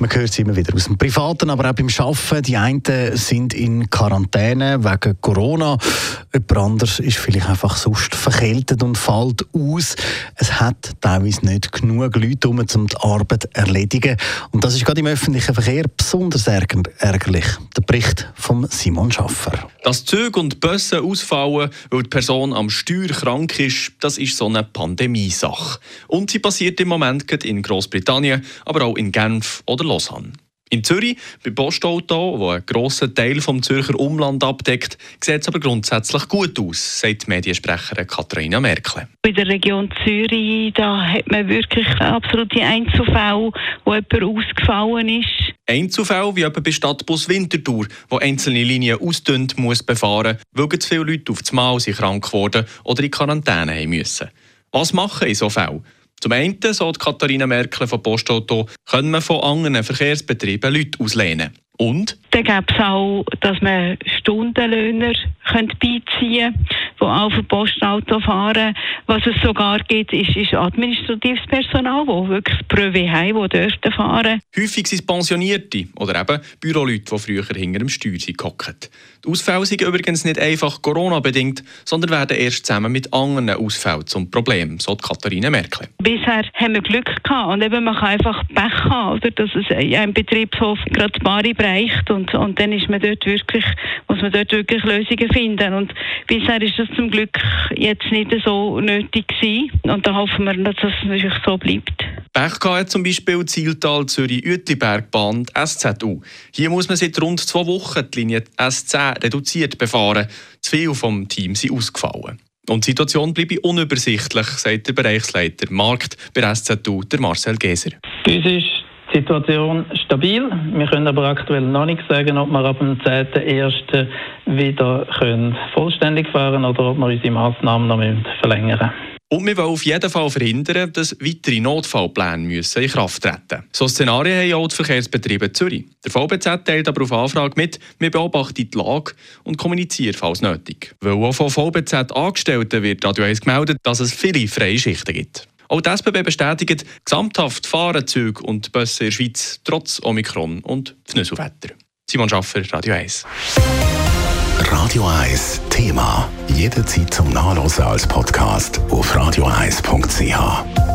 Man hört es immer wieder aus dem Privaten, aber auch beim Arbeiten. Die einen sind in Quarantäne wegen Corona. Jemand anderes ist vielleicht einfach sonst verkältet und fällt aus. Es hat teilweise nicht genug Leute, um die Arbeit zu erledigen. Und das ist gerade im öffentlichen Verkehr besonders ärgerlich. Der Bericht von Simon Schaffer. Dass Züge und Busse ausfallen, weil die Person am Steuer krank ist, das ist so eine Pandemiesache. Und sie passiert im Moment in Großbritannien, aber auch in Genf oder Lausanne. In Zürich, bei Postauto, wo einen grossen Teil vom Zürcher Umland abdeckt, sieht es aber grundsätzlich gut aus, sagt die Mediensprecherin Katharina Merkel. In der Region Zürich da hat man wirklich absolute Einzelfälle, wo jemand ausgefallen ist. Einzelfälle wie etwa bei Stadtbus Winterthur, wo einzelne Linien ausdünnt muss befahren, weil zu viele Leute auf das Mal sind krank geworden oder in Quarantäne haben müssen. Was machen in so Fällen? Zum einen, so Katharina Merkel von Postauto, können wir von anderen Verkehrsbetrieben Leute auslehnen. Und? Dann gäbe es auch, dass man Stundenlöhner beiziehen könnte, die auf dem Postauto fahren. Was es sogar gibt, ist, ist administratives Personal, das wirklich Pröve haben, die dürfen fahren. Häufig sind es Pensionierte oder eben Büroleute, die früher hinter dem Steuer sind Die Ausfälle sind übrigens nicht einfach Corona-bedingt, sondern werden erst zusammen mit anderen Ausfällen zum Problem, so Katharina Merkel. Bisher haben wir Glück gehabt und eben man kann einfach Pech haben, oder, dass es ein Betriebshof gerade die Bari bereicht und, und dann ist man dort wirklich, muss man dort wirklich Lösungen finden. Und bisher ist das zum Glück jetzt nicht so nötig gewesen. Und da hoffen wir, dass das natürlich so bleibt. Pech hat zum Beispiel Zieltal Zürich-Uetlibergbahn SZU. Hier muss man seit rund zwei Wochen die Linie S10 reduziert befahren. Zu viele vom Team sind ausgefallen. Und die Situation bleibe unübersichtlich, sagt der Bereichsleiter Markt bei SZU, der Marcel Geser. Uns ist die Situation stabil. Wir können aber aktuell noch nicht sagen, ob wir ab dem 10.01. wieder können vollständig fahren oder ob wir unsere Massnahmen noch verlängern müssen. Und wir wollen auf jeden Fall verhindern, dass weitere Notfallpläne müssen in Kraft treten müssen. So Szenarien haben auch die Verkehrsbetriebe Zürich. Der VBZ teilt aber auf Anfrage mit, wir beobachten die Lage und kommunizieren, falls nötig. Weil auch von VBZ Angestellten wird Radio 1 gemeldet, dass es viele freie Schichten gibt. Auch die SBB bestätigt, gesamthaft fahren Züge und Busse in der Schweiz trotz Omikron und Pneuselwetter. Simon Schaffer, Radio 1. Radio 1 Thema. Jederzeit zum Nachlesen als Podcast auf radio1.ch.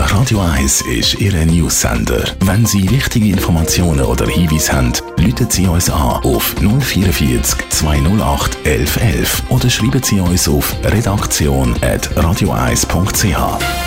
Radio 1 ist Ihre Newsender. Wenn Sie wichtige Informationen oder Hinweise haben, rufen Sie uns an auf 044 208 1111 oder schreiben Sie uns auf redaktion.radio1.ch.